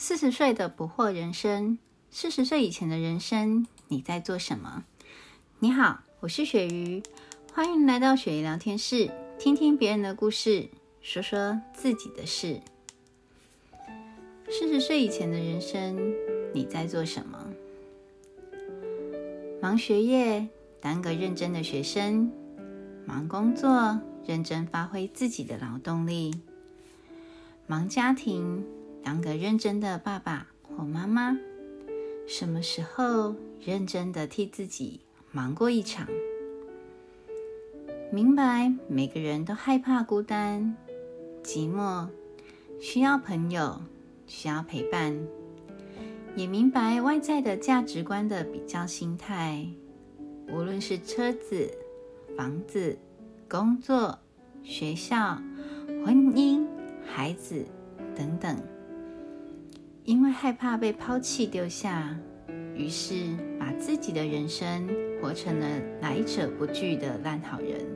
四十岁的不惑人生，四十岁以前的人生，你在做什么？你好，我是雪鱼，欢迎来到雪鱼聊天室，听听别人的故事，说说自己的事。四十岁以前的人生，你在做什么？忙学业，当个认真的学生；忙工作，认真发挥自己的劳动力；忙家庭。当个认真的爸爸或妈妈，什么时候认真的替自己忙过一场？明白每个人都害怕孤单、寂寞，需要朋友，需要陪伴。也明白外在的价值观的比较心态，无论是车子、房子、工作、学校、婚姻、孩子等等。因为害怕被抛弃丢下，于是把自己的人生活成了来者不拒的烂好人。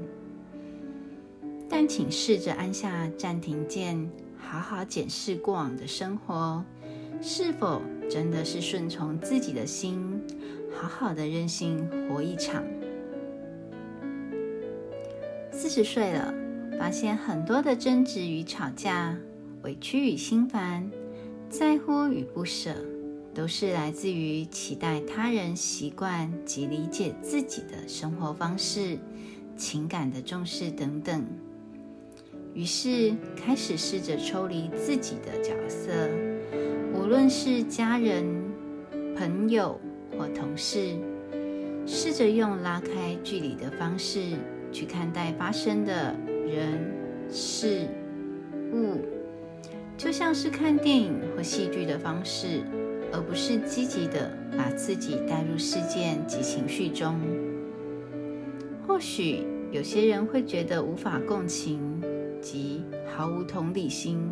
但请试着按下暂停键，好好检视过往的生活，是否真的是顺从自己的心，好好的任性活一场。四十岁了，发现很多的争执与吵架，委屈与心烦。在乎与不舍，都是来自于期待他人习惯及理解自己的生活方式、情感的重视等等。于是开始试着抽离自己的角色，无论是家人、朋友或同事，试着用拉开距离的方式去看待发生的人事物。就像是看电影或戏剧的方式，而不是积极的把自己带入事件及情绪中。或许有些人会觉得无法共情及毫无同理心，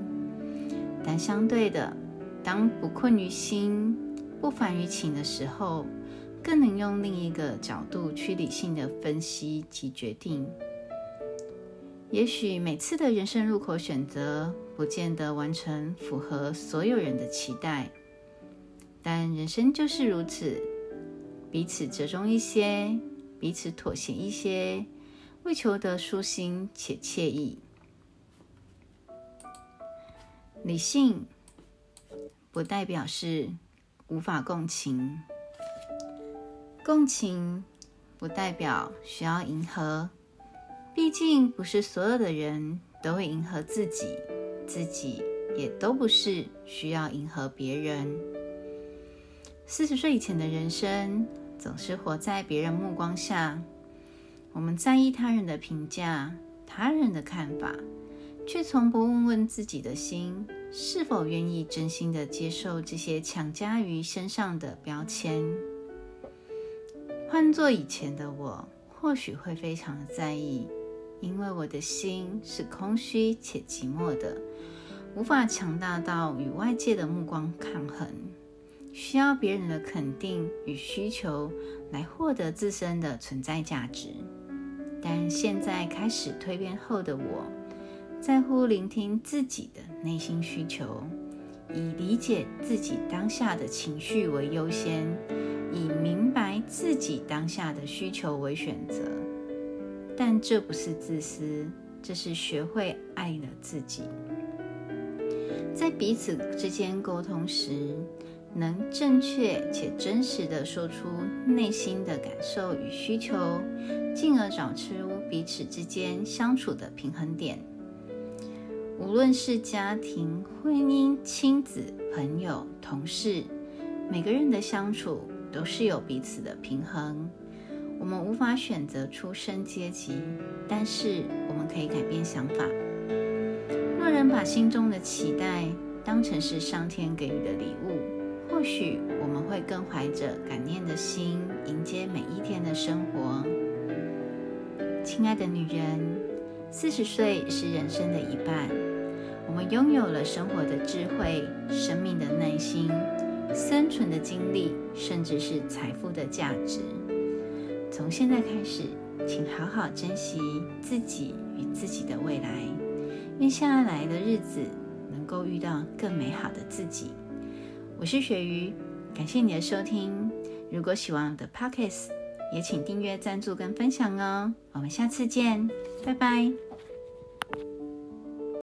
但相对的，当不困于心、不烦于情的时候，更能用另一个角度去理性的分析及决定。也许每次的人生入口选择不见得完成符合所有人的期待，但人生就是如此，彼此折中一些，彼此妥协一些，为求得舒心且惬意。理性不代表是无法共情，共情不代表需要迎合。毕竟不是所有的人都会迎合自己，自己也都不是需要迎合别人。四十岁以前的人生总是活在别人目光下，我们在意他人的评价、他人的看法，却从不问问自己的心是否愿意真心的接受这些强加于身上的标签。换做以前的我，或许会非常的在意。因为我的心是空虚且寂寞的，无法强大到与外界的目光抗衡，需要别人的肯定与需求来获得自身的存在价值。但现在开始蜕变后的我，在乎聆听自己的内心需求，以理解自己当下的情绪为优先，以明白自己当下的需求为选择。但这不是自私，这是学会爱了自己。在彼此之间沟通时，能正确且真实的说出内心的感受与需求，进而找出彼此之间相处的平衡点。无论是家庭、婚姻、亲子、朋友、同事，每个人的相处都是有彼此的平衡。我们无法选择出生阶级，但是我们可以改变想法。若人把心中的期待当成是上天给予的礼物，或许我们会更怀着感念的心迎接每一天的生活。亲爱的女人，四十岁是人生的一半，我们拥有了生活的智慧、生命的耐心、生存的经历，甚至是财富的价值。从现在开始，请好好珍惜自己与自己的未来，愿下来的日子能够遇到更美好的自己。我是雪鱼，感谢你的收听。如果喜欢我的 Podcast，也请订阅、赞助跟分享哦。我们下次见，拜拜。